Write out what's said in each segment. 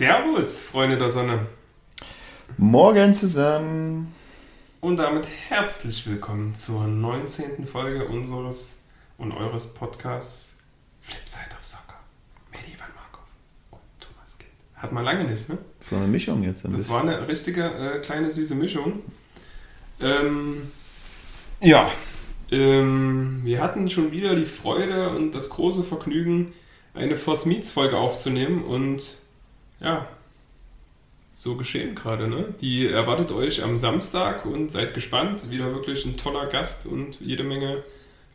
Servus, Freunde der Sonne. Morgen zusammen. Und damit herzlich willkommen zur 19. Folge unseres und eures Podcasts Flipside of Soccer mit Ivan Markov und Thomas Kind. Hat man lange nicht, ne? Das war eine Mischung jetzt. Ein Das bisschen. war eine richtige äh, kleine süße Mischung. Ähm, ja, ähm, wir hatten schon wieder die Freude und das große Vergnügen, eine Force Meets Folge aufzunehmen und ja, so geschehen gerade, ne? Die erwartet euch am Samstag und seid gespannt. Wieder wirklich ein toller Gast und jede Menge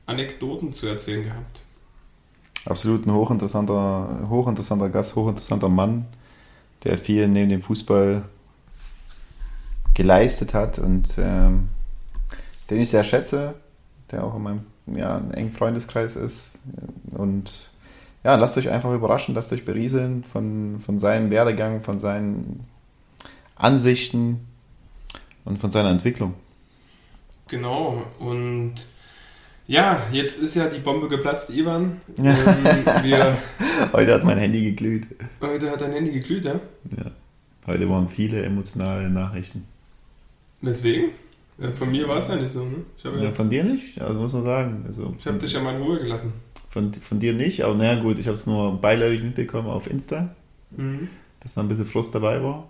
Anekdoten zu erzählen gehabt. Absolut ein hochinteressanter, hochinteressanter Gast, hochinteressanter Mann, der viel neben dem Fußball geleistet hat und ähm, den ich sehr schätze, der auch in meinem ja, engen Freundeskreis ist. Und ja, lasst euch einfach überraschen, lasst euch berieseln von, von seinem Werdegang, von seinen Ansichten und von seiner Entwicklung. Genau, und ja, jetzt ist ja die Bombe geplatzt, Ivan. Ähm, wir, Heute hat mein Handy geglüht. heute hat dein Handy geglüht, ja? Ja. Heute waren viele emotionale Nachrichten. Weswegen? Ja, von mir war es ja nicht so, ne? Ich habe Ja, ja, von dir nicht, also muss man sagen. Also ich hab dich ja mal in Ruhe gelassen. Von, von dir nicht, aber naja gut, ich habe es nur beiläufig mitbekommen auf Insta, Mhm. dass da ein bisschen Frust dabei war.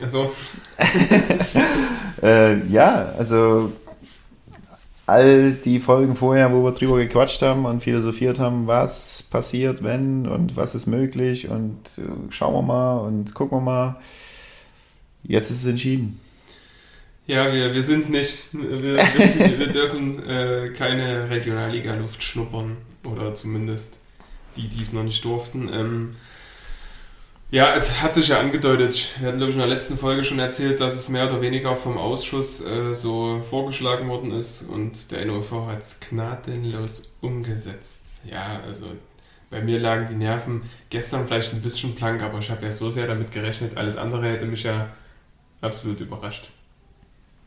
Also, Äh, ja, also all die Folgen vorher, wo wir drüber gequatscht haben und philosophiert haben, was passiert, wenn und was ist möglich und äh, schauen wir mal und gucken wir mal. Jetzt ist es entschieden. ja, wir, wir sind es nicht. Wir, wir, wir dürfen äh, keine Regionalliga-Luft schnuppern. Oder zumindest die, die es noch nicht durften. Ähm, ja, es hat sich ja angedeutet. Wir hatten, glaube ich, in der letzten Folge schon erzählt, dass es mehr oder weniger vom Ausschuss äh, so vorgeschlagen worden ist und der NOV hat es gnadenlos umgesetzt. Ja, also bei mir lagen die Nerven gestern vielleicht ein bisschen blank, aber ich habe ja so sehr damit gerechnet. Alles andere hätte mich ja absolut überrascht.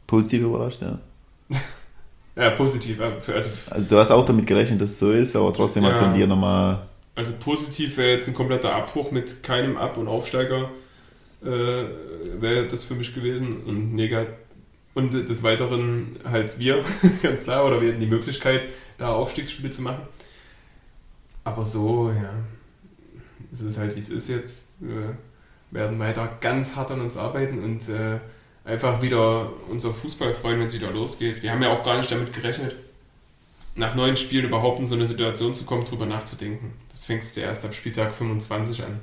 Positiv überrascht, ja. Ja, positiv. äh, Also, Also du hast auch damit gerechnet, dass es so ist, aber trotzdem hat es Ja. an dir nochmal also positiv wäre jetzt ein kompletter Abbruch mit keinem Ab- und Aufsteiger. Äh, wäre das für mich gewesen. Und negativ. Und des Weiteren halt wir, ganz klar, oder wir hätten die Möglichkeit, da Aufstiegsspiele zu machen. Aber so, ja, es ist halt wie es ist jetzt. Wir werden weiter ganz hart an uns arbeiten und äh, einfach wieder unser Fußball freuen, wenn es wieder losgeht. Wir haben ja auch gar nicht damit gerechnet, nach neun Spielen überhaupt in so eine Situation zu kommen, drüber nachzudenken. Das fängst du erst ab Spieltag 25 an.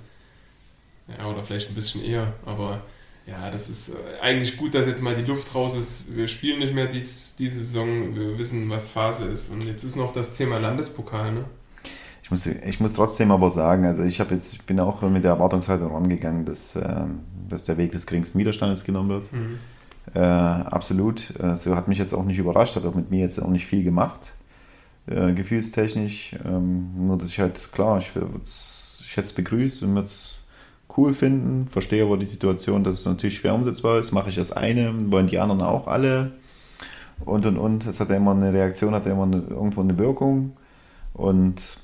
Ja, oder vielleicht ein bisschen eher, aber ja, das ist äh, eigentlich gut, dass jetzt mal die Luft raus ist. Wir spielen nicht mehr dies, diese Saison, wir wissen, was Phase ist. Und jetzt ist noch das Thema Landespokal, ne? Ich muss, ich muss trotzdem aber sagen, also ich habe jetzt, ich bin auch mit der Erwartungshaltung rangegangen, dass, ähm, dass der Weg des geringsten Widerstandes genommen wird. Mhm. Äh, absolut. Äh, so hat mich jetzt auch nicht überrascht, hat auch mit mir jetzt auch nicht viel gemacht, äh, gefühlstechnisch. Ähm, nur, dass ich halt, klar, ich, ich hätte es begrüßt und würde es cool finden, verstehe aber die Situation, dass es natürlich schwer umsetzbar ist. Mache ich das eine, wollen die anderen auch alle und und und. Es hat ja immer eine Reaktion, hat ja immer eine, irgendwo eine Wirkung und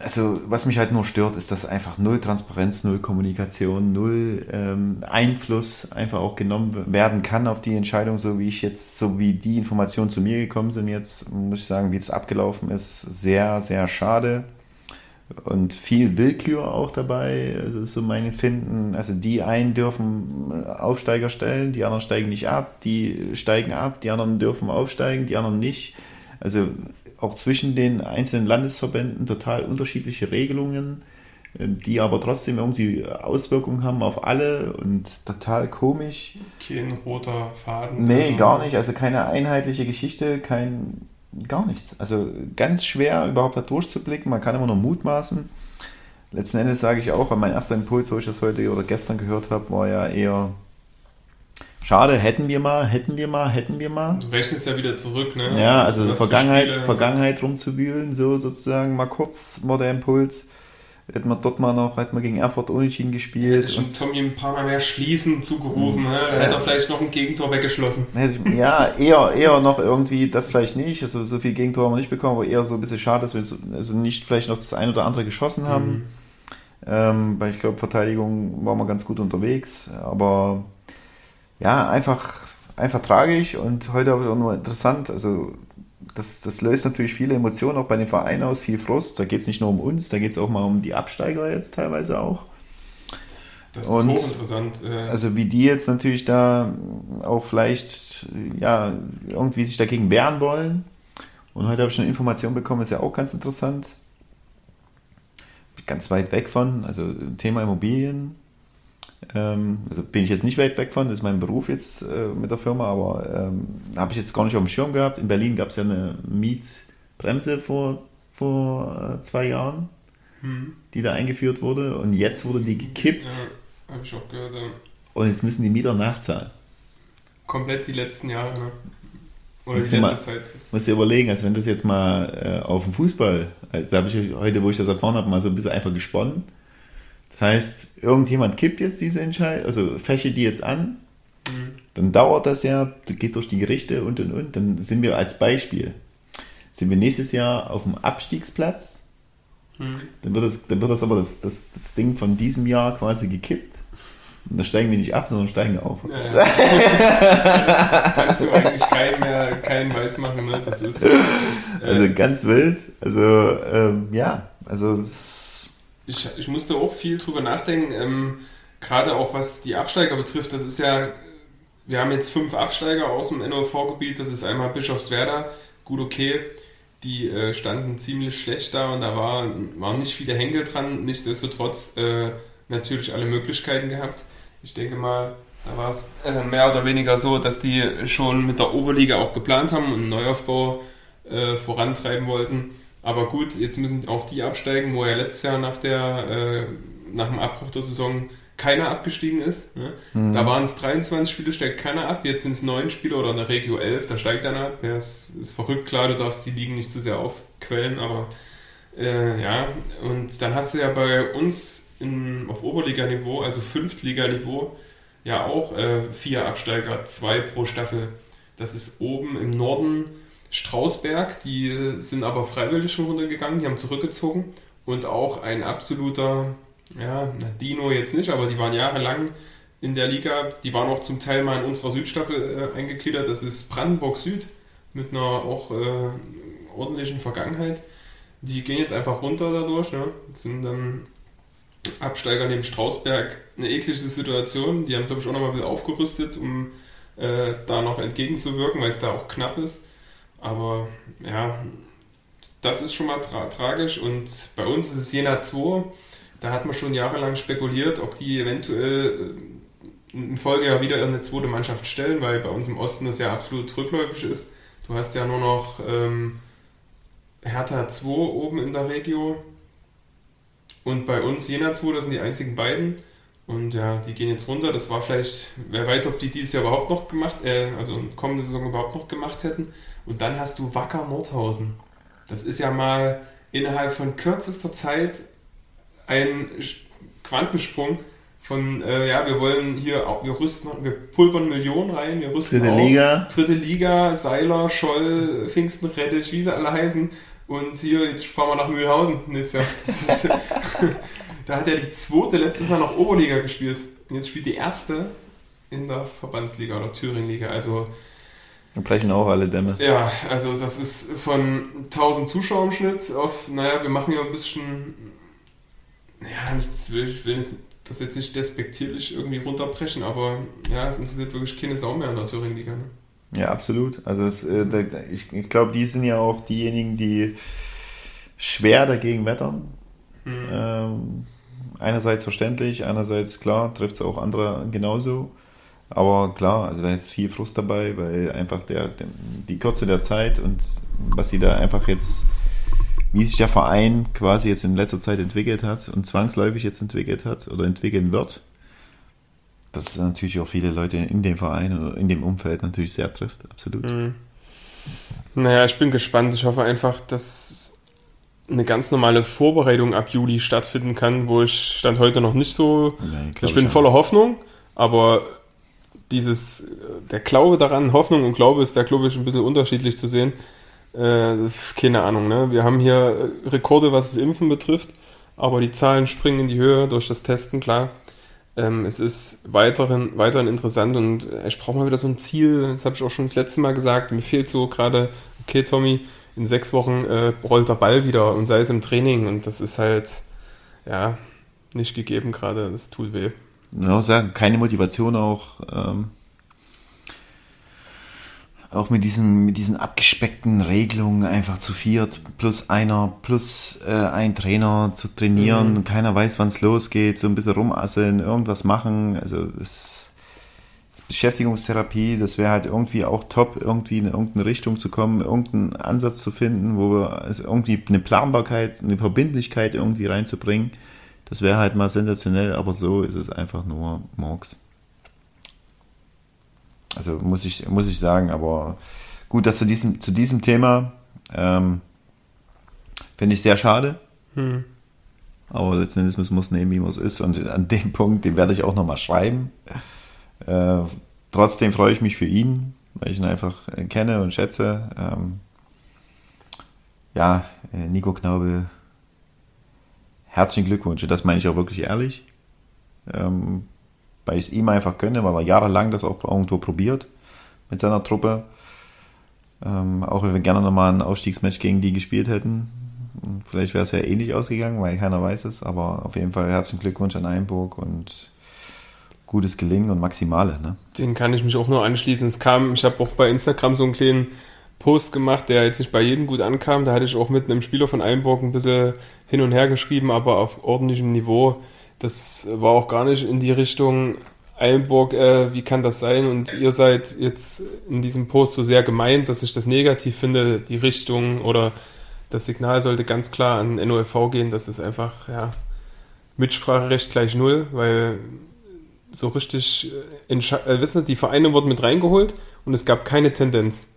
also was mich halt nur stört, ist, dass einfach null Transparenz, null Kommunikation, null ähm, Einfluss einfach auch genommen werden kann auf die Entscheidung, so wie ich jetzt, so wie die Informationen zu mir gekommen sind jetzt, muss ich sagen, wie es abgelaufen ist, sehr, sehr schade. Und viel Willkür auch dabei, also so mein Empfinden. Also die einen dürfen Aufsteiger stellen, die anderen steigen nicht ab, die steigen ab, die anderen dürfen aufsteigen, die anderen nicht. Also auch zwischen den einzelnen Landesverbänden total unterschiedliche Regelungen, ähm, die aber trotzdem irgendwie Auswirkungen haben auf alle und total komisch. Kein roter Faden. Nee, Also, gar nicht. Also keine einheitliche Geschichte, kein gar nichts. Also ganz schwer überhaupt da durchzublicken. Man kann immer nur mutmaßen. Letzten Endes sage ich auch, mein erster Impuls, wo ich das heute oder gestern gehört habe, war ja eher schade, hätten wir mal, hätten wir mal, hätten wir mal. Du rechnest ja wieder zurück, ne? Ja, also Was Vergangenheit, Vergangenheit rumzuwühlen, so sozusagen mal kurz war der Impuls. Hätten wir dort mal noch, hätten wir gegen Erfurt unentschieden gespielt. Hätte schon Und Tommy ein paar Mal mehr schließen zugerufen, ne? da Ja. hätte er vielleicht noch ein Gegentor weggeschlossen. ja, eher, eher noch irgendwie, das vielleicht nicht, also so viel Gegentore haben wir nicht bekommen, aber eher so ein bisschen schade, dass wir so, also nicht vielleicht noch das ein oder andere geschossen haben. Ähm, weil ich glaube, Verteidigung waren wir ganz gut unterwegs. Aber ja, einfach, einfach tragisch und heute auch noch interessant. Also das, das löst natürlich viele Emotionen auch bei den Vereinen aus, viel Frust. Da geht es nicht nur um uns, da geht es auch mal um die Absteiger jetzt teilweise auch. Das Und- ist hochinteressant. Äh, Also wie die jetzt natürlich da auch vielleicht ja irgendwie sich dagegen wehren wollen. Und heute habe ich eine Information bekommen, ist ja auch ganz interessant. Ganz weit weg von, also Thema Immobilien. Ähm, also bin ich jetzt nicht weit weg von, das ist mein Beruf jetzt äh, mit der Firma, aber ähm, habe ich jetzt gar nicht auf dem Schirm gehabt. In Berlin gab es ja eine Mietbremse vor, vor äh, zwei Jahren, hm, die da eingeführt wurde. Und jetzt wurde die gekippt ja, habe ich auch gehört. Ja. und jetzt müssen die Mieter nachzahlen. Komplett die letzten Jahre. Ne? Oder Musst die letzte mal- Zeit. Muss dir überlegen, also wenn das jetzt mal äh, auf dem Fußball, also habe ich heute, wo ich das erfahren habe, mal so ein bisschen einfach gesponnen. Das heißt, irgendjemand kippt jetzt diese Entscheidung, also fäche die jetzt an, hm, dann dauert das ja, geht durch die Gerichte und und und, dann sind wir als Beispiel, sind wir nächstes Jahr auf dem Abstiegsplatz, hm. dann wird das, dann wird das aber das, das, das Ding von diesem Jahr quasi gekippt. Und da steigen wir nicht ab, sondern steigen auf. Ja, ja. das kannst du eigentlich keinem mehr keinen weiß machen. Ne? Das ist, äh, Also ganz wild. Also ähm, ja, also das, ich, ich musste auch viel drüber nachdenken, ähm, gerade auch was die Absteiger betrifft. Das ist ja, wir haben jetzt fünf Absteiger aus dem NOV-Gebiet. Das ist einmal Bischofswerda, gut okay. Die äh, standen ziemlich schlecht da und da war, waren nicht viele Henkel dran. Nichtsdestotrotz äh, natürlich alle Möglichkeiten gehabt. Ich denke mal, da war es äh, mehr oder weniger so, dass die schon mit der Oberliga auch geplant haben und einen Neuaufbau äh, vorantreiben wollten. Aber gut, jetzt müssen auch die absteigen, wo ja letztes Jahr nach, der, äh, nach dem Abbruch der Saison keiner abgestiegen ist. Ne? Da waren es 23 Spiele, steigt keiner ab. Jetzt sind es 9 Spiele oder in der Regio 11, da steigt einer ab. Ja, es ist verrückt, klar, du darfst die Ligen nicht zu sehr aufquellen, aber äh, ja. Und dann hast du ja bei uns in, auf Oberliganiveau, also Fünftliganiveau, ja auch äh, vier Absteiger, zwei pro Staffel. Das ist oben im Norden Strausberg, die sind aber freiwillig schon runtergegangen, die haben zurückgezogen. Und auch ein absoluter, ja, Dino jetzt nicht, aber die waren jahrelang in der Liga. Die waren auch zum Teil mal in unserer Südstaffel äh, eingegliedert. Das ist Brandenburg Süd mit einer auch äh, ordentlichen Vergangenheit. Die gehen jetzt einfach runter dadurch. Ne? Sind dann Absteiger neben Strausberg. Eine eklige Situation. Die haben, glaube ich, auch nochmal wieder aufgerüstet, um äh, da noch entgegenzuwirken, weil es da auch knapp ist. Aber ja, das ist schon mal tra tragisch. Und bei uns ist es Jena 2. Da hat man schon jahrelang spekuliert, ob die eventuell äh, in Folgejahr wieder eine zweite Mannschaft stellen, weil bei uns im Osten das ja absolut rückläufig ist. Du hast ja nur noch ähm, Hertha 2 oben in der Regio und bei uns Jena 2, das sind die einzigen beiden. Und ja, die gehen jetzt runter. Das war vielleicht, wer weiß, ob die dieses Jahr überhaupt noch gemacht, äh, also kommende Saison überhaupt noch gemacht hätten. Und dann hast du Wacker Nordhausen. Das ist ja mal innerhalb von kürzester Zeit ein Quantensprung von, äh, ja, wir wollen hier, auch, wir rüsten, wir pulvern Millionen rein, wir rüsten dritte auf. Liga. Dritte Liga, Seiler, Scholl, Pfingsten, Rettich, wie sie alle heißen. Und hier, jetzt fahren wir nach Mühlhausen nächstes Jahr. Da hat ja die zweite letztes Jahr noch Oberliga gespielt. Und jetzt spielt die erste in der Verbandsliga oder Thüringenliga. Also, Und brechen auch alle Dämme. ja, also das ist von 1000 Zuschauern im Schnitt auf, naja, wir machen ja ein bisschen, ja, ich will, ich will nicht, das jetzt nicht despektierlich irgendwie runterbrechen, aber ja, es interessiert wirklich keine Sau mehr in der Thüringenliga. Ne? Ja, absolut. Also es, äh, ich, ich glaube, die sind ja auch diejenigen, die schwer dagegen wettern. Hm. Ähm, einerseits verständlich, einerseits klar, trifft es auch andere genauso. Aber klar, also da ist viel Frust dabei, weil einfach der, der, die Kürze der Zeit und was sie da einfach jetzt, wie sich der Verein quasi jetzt in letzter Zeit entwickelt hat und zwangsläufig jetzt entwickelt hat oder entwickeln wird, dass es natürlich auch viele Leute in dem Verein oder in dem Umfeld natürlich sehr trifft, absolut. Mhm. Naja, ich bin gespannt. Ich hoffe einfach, dass eine ganz normale Vorbereitung ab Juli stattfinden kann, wo ich stand heute noch nicht so. Glaub Ich bin voller Hoffnung, aber dieses, der Glaube daran, Hoffnung und Glaube ist da, glaube ich, ein bisschen unterschiedlich zu sehen. Äh, keine Ahnung, ne? Wir haben hier Rekorde, was das Impfen betrifft, aber die Zahlen springen in die Höhe durch das Testen, klar. Ähm, es ist weiterhin, weiterhin interessant und ich brauche mal wieder so ein Ziel, das habe ich auch schon das letzte Mal gesagt, mir fehlt so gerade, okay Tommy, in sechs Wochen äh, rollt der Ball wieder und sei es im Training und das ist halt, ja, nicht gegeben gerade, das tut weh. Ja, sagen, keine Motivation auch. Ähm auch mit diesen, mit diesen abgespeckten Regelungen einfach zu viert, plus einer, plus äh, ein Trainer zu trainieren, mhm. keiner weiß, wann es losgeht, so ein bisschen rumasseln, irgendwas machen, also das Beschäftigungstherapie, das wäre halt irgendwie auch top, irgendwie in irgendeine Richtung zu kommen, irgendeinen Ansatz zu finden, wo wir also irgendwie eine Planbarkeit, eine Verbindlichkeit irgendwie reinzubringen. Das wäre halt mal sensationell, aber so ist es einfach nur Morgs. Also muss ich, muss ich sagen, aber gut, dass zu diesem, zu diesem Thema ähm, finde ich sehr schade. Hm. Aber letzten Endes muss man es nehmen, wie man es ist. Und an dem Punkt, den werde ich auch nochmal schreiben. Äh, trotzdem freue ich mich für ihn, weil ich ihn einfach äh, kenne und schätze. Ähm, ja, äh, Nico Knaubel, herzlichen Glückwunsch. Das meine ich auch wirklich ehrlich. Ähm, weil ich es ihm einfach gönne, weil er jahrelang das auch irgendwo probiert mit seiner Truppe. Ähm, auch wenn wir gerne nochmal ein Aufstiegsmatch gegen die gespielt hätten. Vielleicht wäre es ja ähnlich ausgegangen, weil keiner weiß es. Aber auf jeden Fall herzlichen Glückwunsch an Einburg und gutes Gelingen und Maximale. Ne? Den kann ich mich auch nur anschließen. Es kam, ich habe auch bei Instagram so einen kleinen Post gemacht, der jetzt nicht bei jedem gut ankam. Da hatte ich auch mit einem Spieler von Einburg ein bisschen hin und her geschrieben, aber auf ordentlichem Niveau das war auch gar nicht in die Richtung Eilenburg, äh, wie kann das sein? Und ihr seid jetzt in diesem Post so sehr gemeint, dass ich das negativ finde, die Richtung oder das Signal sollte ganz klar an NOFV gehen, das ist einfach, ja, Mitspracherecht gleich null, weil so richtig, äh, äh, wissen Sie, die Vereine wurden mit reingeholt und es gab keine Tendenz.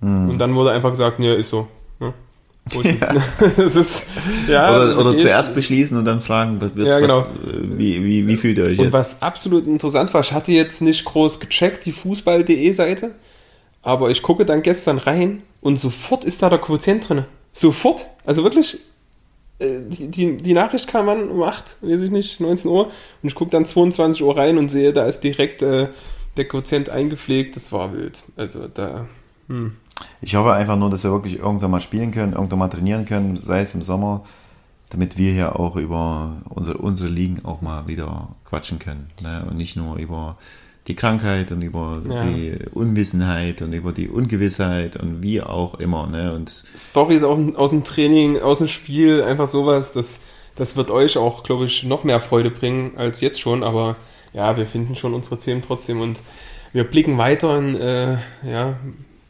Mhm. Und dann wurde einfach gesagt, ja, ist so. Ja. ist, ja, oder, oder zuerst beschließen und dann fragen, was, ja, genau. was, wie, wie, wie fühlt ihr euch und jetzt? Und was absolut interessant war, ich hatte jetzt nicht groß gecheckt, die Fußball.de Seite, aber ich gucke dann gestern rein und sofort ist da der Quotient drin. Sofort. Also wirklich, äh, die, die, die Nachricht kam an um 8, weiß ich nicht, 19 Uhr und ich gucke dann 22 Uhr rein und sehe, da ist direkt äh, der Quotient eingepflegt. Das war wild. Also da, hm. Ich hoffe einfach nur, dass wir wirklich irgendwann mal spielen können, irgendwann mal trainieren können, sei es im Sommer, damit wir hier auch über unsere, unsere Ligen auch mal wieder quatschen können. Ne? Und nicht nur über die Krankheit und über ja. die Unwissenheit und über die Ungewissheit und wie auch immer. Ne? Und Stories aus dem Training, aus dem Spiel, einfach sowas, das, das wird euch auch, glaube ich, noch mehr Freude bringen als jetzt schon. Aber ja, wir finden schon unsere Themen trotzdem und wir blicken weiter in, äh, ja,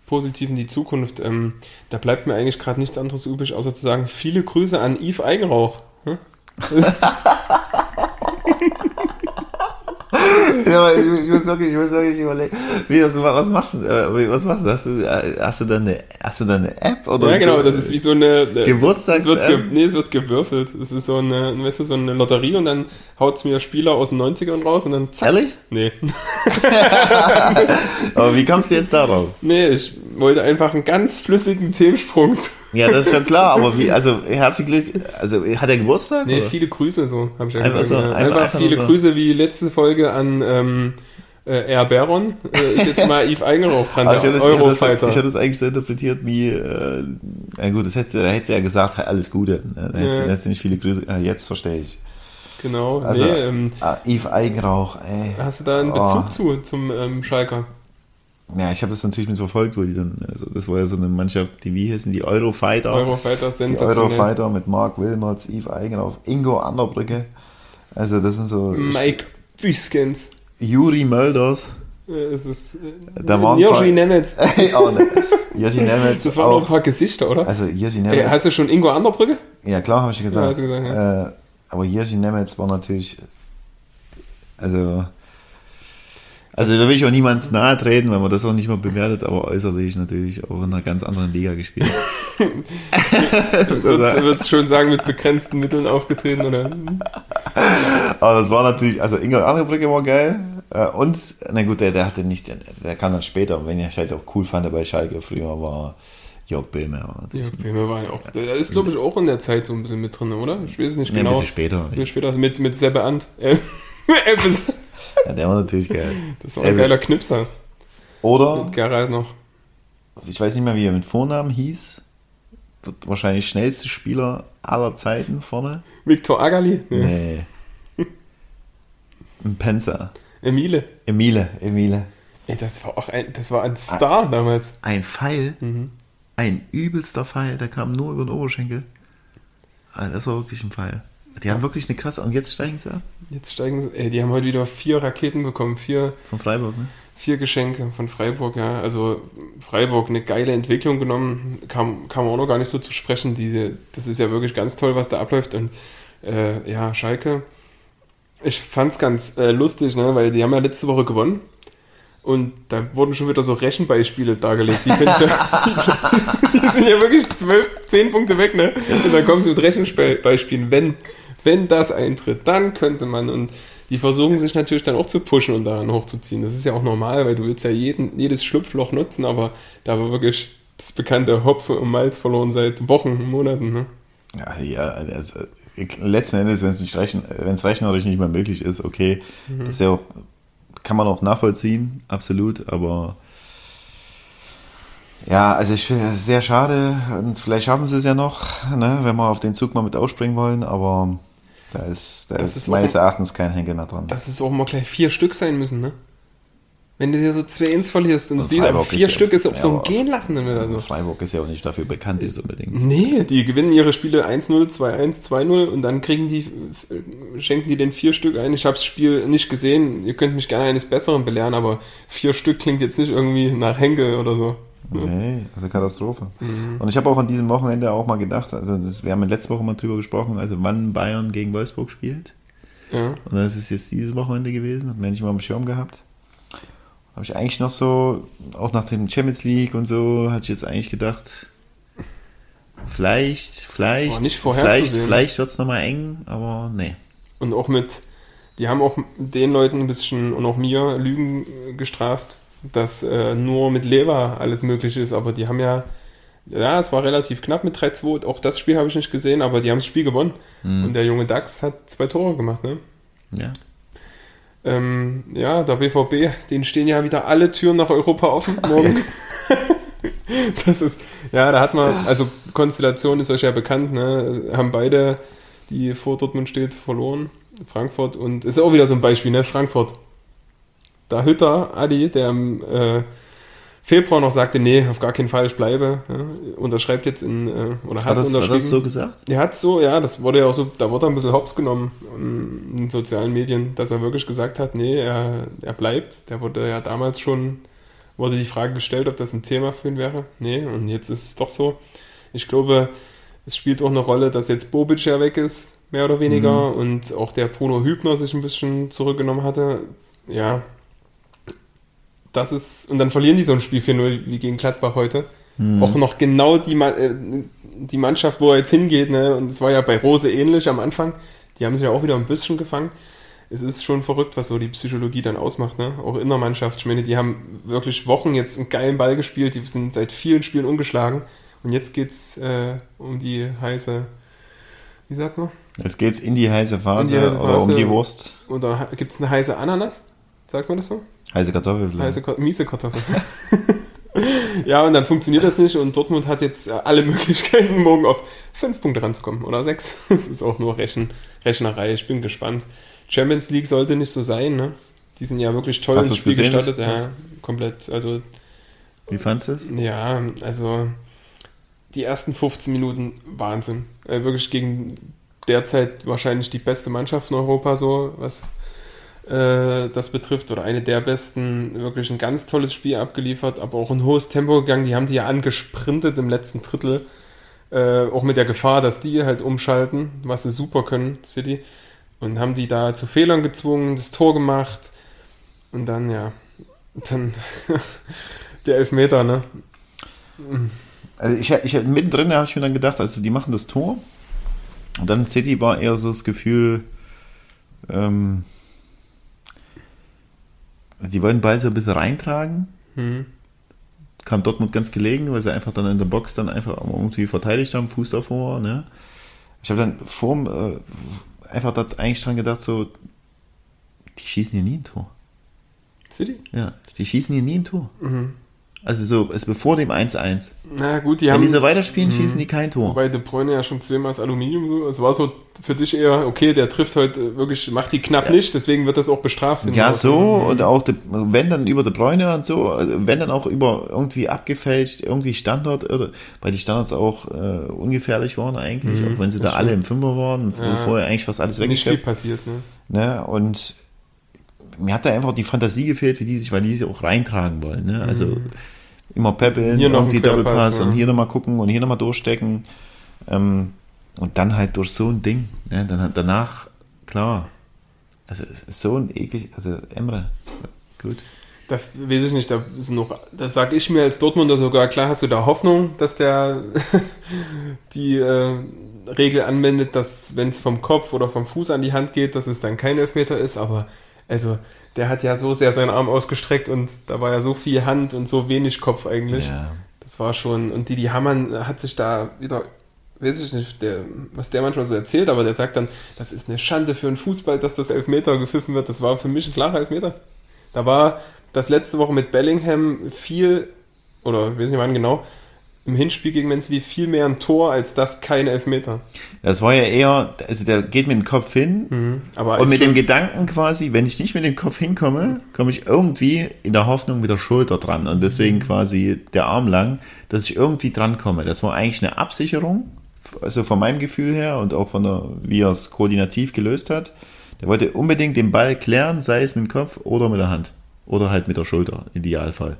positiv in die Zukunft. Ähm, da bleibt mir eigentlich gerade nichts anderes übrig, außer zu sagen, viele Grüße an Yves Eigenrauch. Hm? ja, ich, muss wirklich, ich muss wirklich überlegen. Wie, was, was machst du? Äh, was machst du? Hast du, äh, hast du da eine, hast du da eine App? Oder ja, genau, das ist wie so eine. eine Geburtstags es wird ge, Nee, es wird gewürfelt. Es ist so eine, weißt du, so eine Lotterie und dann haut es mir Spieler aus den 90ern raus und dann zack. Ehrlich? Nee. Aber wie kommst du jetzt darauf? Nee, ich wollte einfach einen ganz flüssigen Themensprung. Ja, das ist schon klar, aber wie, also herzlich Glück, also hat er Geburtstag? Nee, oder? viele Grüße, so habe ich ja einfach, gesagt. So, einfach, einfach, einfach, viele so. Grüße wie letzte Folge an ähm, äh, Air Baron. Äh, ist jetzt mal Yves Eigenrauch dran, der ich Eurofighter. Ich hatte das eigentlich so interpretiert wie, äh, na gut, das hättest du, da hättest du ja gesagt, alles Gute. Ne? Da hättest, ja. hättest du nicht viele Grüße, ah, jetzt verstehe ich. Genau, also, nee, ähm, ah, Yves Eigenrauch, ey. Hast du da einen Bezug oh. zu, zum ähm, Schalker? Ja, ich habe das natürlich mit verfolgt, wo die dann, also das war ja so eine Mannschaft, die wie hießen, die Eurofighter. Eurofighter, sensationell. Die Eurofighter mit Mark Wilmots, Yves Eigenauf, Ingo Anderbrücke. Also das sind so... Mike Büskens. Juri Mölders. Es ist... Da waren Joshi Nemetz. oh, ne. Joshi Nemetz. Das waren auch, noch ein paar Gesichter, oder? Also Joshi Nemetz. Ey, hast du schon Ingo Anderbrücke? Ja, klar, habe ich gesagt. Ja, gesagt ja. Äh, aber Joshi Nemetz war natürlich... Also also da will ich auch niemands nahe treten, weil man das auch nicht mal bewertet, aber äußerlich natürlich auch in einer ganz anderen Liga gespielt. würdest du schon sagen, mit begrenzten Mitteln aufgetreten, oder? aber das war natürlich, also Ingo Brücke war geil. Äh, und, na gut, der, der hatte nicht, der, der kam dann später, wenn ich halt auch cool fand bei Schalke früher, war Jörg Böhme war natürlich. Ja, Böhme war ja auch. Der ist, glaube ich, auch in der Zeit so ein bisschen mit drin, oder? Ich weiß es nicht Nee, genau. ein bisschen später. Ein bisschen später mit, mit Seppe Ant. Ja, der war natürlich geil. das war ein Elvis. geiler Knipser. Oder, Mit Gerald noch. ich weiß nicht mehr, wie er mit Vornamen hieß. Der wahrscheinlich schnellste Spieler aller Zeiten vorne. Viktor Agali? Nee. Nee. Ein Penzer. Emile. Emile, Emile. Ey, das war auch ein, das war ein Star damals. Ein Pfeil, Mhm. ein übelster Pfeil, der kam nur über den Oberschenkel. Ah, Das war wirklich ein Pfeil. Die haben wirklich eine krasse. Und jetzt steigen sie ab. Jetzt steigen sie. Ey, die haben heute wieder vier Raketen bekommen. Vier, Von Freiburg, ne? vier Geschenke von Freiburg, ja. Also Freiburg eine geile Entwicklung genommen. Kam, kam auch noch gar nicht so zu sprechen. Diese, das ist ja wirklich ganz toll, was da abläuft. Und äh, ja, Schalke. Ich fand's ganz äh, lustig, ne, weil die haben ja letzte Woche gewonnen. Und da wurden schon wieder so Rechenbeispiele dargelegt. Die, ja, die, die sind ja wirklich zwölf, zehn Punkte weg, ne? Und dann kommen sie mit Rechenbeispielen. Wenn, wenn das eintritt, dann könnte man. Und die versuchen sich natürlich dann auch zu pushen und daran hochzuziehen. Das ist ja auch normal, weil du willst ja jeden, jedes Schlupfloch nutzen, aber da war wirklich das bekannte Hopfen und Malz verloren seit Wochen, Monaten. Ne? Ja, ja also, letzten Endes, wenn es nicht rechnen, wenn es rechnerisch nicht mehr möglich ist, okay, das ist ja auch, kann man auch nachvollziehen, absolut, aber ja, also ich finde es sehr schade und vielleicht schaffen sie es ja noch, ne, wenn wir auf den Zug mal mit aufspringen wollen, aber da ist, da Das ist, ist meines auch- Erachtens kein Henker mehr dran. Dass es auch mal gleich vier Stück sein müssen, ne? Wenn du dir so zwei ins verlierst und Und siehst, aber vier ist Stück ist auch ja, so ein Gehen lassen dann wieder so. Freiburg ist ja auch nicht dafür bekannt, jetzt unbedingt. Nee, die gewinnen ihre Spiele 1-0, 2-1, 2-0 und dann kriegen die, schenken die den vier Stück ein. Ich habe das Spiel nicht gesehen. Ihr könnt mich gerne eines Besseren belehren, aber vier Stück klingt jetzt nicht irgendwie nach Henke oder so. Nee, also Katastrophe. Mhm. Und ich habe auch an diesem Wochenende auch mal gedacht, also das, wir haben letzte Woche mal drüber gesprochen, also wann Bayern gegen Wolfsburg spielt. Ja. Und das ist jetzt dieses Wochenende gewesen, hat man nicht mal am Schirm gehabt. Habe ich eigentlich noch so, auch nach dem Champions League und so, hatte ich jetzt eigentlich gedacht, vielleicht, vielleicht, nicht vielleicht, vorherzusehen. vielleicht wird es nochmal eng, aber nee. Und auch mit, die haben auch den Leuten ein bisschen und auch mir Lügen gestraft, dass äh, nur mit Lever alles möglich ist, aber die haben ja, ja, es war relativ knapp mit 3-2, auch das Spiel habe ich nicht gesehen, aber die haben das Spiel gewonnen. Und der junge Dax hat zwei Tore gemacht, ne? Ja. Ähm, ja, der BVB, denen stehen ja wieder alle Türen nach Europa offen morgen. das ist, ja, da hat man, also Konstellation ist euch ja bekannt, ne? Haben beide, die vor Dortmund steht, verloren. Frankfurt und ist auch wieder so ein Beispiel, ne? Frankfurt. Da Hütter, Adi, der im äh, Februar noch sagte, nee, auf gar keinen Fall, ich bleibe, ja, unterschreibt jetzt in, äh, oder hat, Hat das, hat unterschrieben. das so gesagt? Er hat so, ja, das wurde ja auch so, da wurde er ein bisschen hops genommen in den sozialen Medien, dass er wirklich gesagt hat, nee, er, er bleibt. Der wurde ja damals schon, wurde die Frage gestellt, ob das ein Thema für ihn wäre. Nee, und jetzt ist es doch so. Ich glaube, es spielt auch eine Rolle, dass jetzt Bobic ja weg ist, mehr oder weniger, und auch der Bruno Hübner sich ein bisschen zurückgenommen hatte. Ja, das ist, und dann verlieren die so ein Spiel 4-0 wie gegen Gladbach heute. Auch noch genau die, äh, die Mannschaft, wo er jetzt hingeht, ne? und es war ja bei Rose ähnlich am Anfang, die haben sich ja auch wieder ein bisschen gefangen. Es ist schon verrückt, was so die Psychologie dann ausmacht, ne? auch in der Mannschaft. Ich meine, die haben wirklich Wochen jetzt einen geilen Ball gespielt, die sind seit vielen Spielen ungeschlagen und jetzt geht's äh, um die heiße, wie sagt man? Jetzt geht's in die heiße Phase, In die heiße oder um Phase. die Wurst. Oder gibt's eine heiße Ananas? Sagt man das so? Heiße Kartoffel. Heiße, Ko- miese Kartoffel. ja, und dann funktioniert das nicht und Dortmund hat jetzt äh, alle Möglichkeiten, morgen auf fünf Punkte ranzukommen oder sechs. Das ist auch nur Rechen, Rechnerei. Ich bin gespannt. Champions League sollte nicht so sein, ne? Die sind ja wirklich toll Hast ins Spiel gesehen? gestartet. Was? Ja, komplett. Also, Wie fandest du es? ja, also die ersten 15 Minuten Wahnsinn. Äh, wirklich gegen derzeit wahrscheinlich die beste Mannschaft in Europa, so was äh, das betrifft, oder eine der besten, wirklich ein ganz tolles Spiel abgeliefert, aber auch ein hohes Tempo gegangen. Die haben die ja angesprintet im letzten Drittel. Äh, auch mit der Gefahr, dass die halt umschalten, was sie super können, City. Und haben die da zu Fehlern gezwungen, das Tor gemacht. Und dann, ja, dann der Elfmeter, ne? Also ich, ich mittendrin habe ich mir dann gedacht, also die machen das Tor und dann City war eher so das Gefühl, ähm, also die wollen den Ball so ein bisschen reintragen, Hm. kam Dortmund ganz gelegen, weil sie einfach dann in der Box dann einfach irgendwie verteidigt haben, Fuß davor. Ne? Ich habe dann vor äh, einfach dort eigentlich dran gedacht, so, die schießen hier nie ein Tor. City? Ja, die schießen hier nie ein Tor. Mhm. Also so, es bevor dem 1-1. Na gut, die Wenn haben. die so weiterspielen, schießen die kein Tor. Wobei De Bruyne ja schon zweimal das Aluminium so. Es war so für dich eher, okay, der trifft heute wirklich, macht die knapp nicht, deswegen wird das auch bestraft. Ja, so und auch, de, wenn dann über De Bruyne und so, also wenn dann auch über irgendwie abgefälscht, irgendwie Standard, oder, weil die Standards auch äh, ungefährlich waren eigentlich, auch wenn sie da alle im Fünfer waren, Ja. vorher eigentlich fast alles Nicht viel weggeschafft. passiert, ne? Ne? Und mir hat da einfach die Fantasie gefehlt, wie die sich, weil die sich auch reintragen wollen. Ne? Also immer peppeln. Hier irgendwie Querpass, Doppelpass ja. und hier nochmal gucken und hier nochmal durchstecken. Ähm, und dann halt durch so ein Ding. Ne? Dann danach, klar, also so ein eklig, also Emre, gut. Da weiß ich nicht, da noch, das sag ich mir als Dortmunder sogar, klar hast du da Hoffnung, dass der die äh, Regel anwendet, dass wenn es vom Kopf oder vom Fuß an die Hand geht, dass es dann kein Elfmeter ist, aber also der hat ja so sehr seinen Arm ausgestreckt und da war ja so viel Hand und so wenig Kopf eigentlich. Ja. Das war schon, und Didi Hamann hat sich da wieder, weiß ich nicht, der, was der manchmal so erzählt, aber der sagt dann, das ist eine Schande für einen Fußball, dass das Elfmeter gepfiffen wird. Das war für mich ein klarer Elfmeter. Da war das letzte Woche mit Bellingham viel, oder ich weiß nicht wann genau, im Hinspiel gegen Man City viel mehr ein Tor als das kein Elfmeter. Das war ja eher, also der geht mit dem Kopf hin Aber und mit dem Gedanken quasi, wenn ich nicht mit dem Kopf hinkomme, komme ich irgendwie in der Hoffnung mit der Schulter dran und deswegen quasi der Arm lang, dass ich irgendwie dran komme. Das war eigentlich eine Absicherung, also von meinem Gefühl her und auch von der, wie er es koordinativ gelöst hat. Der wollte unbedingt den Ball klären, sei es mit dem Kopf oder mit der Hand oder halt mit der Schulter, Idealfall.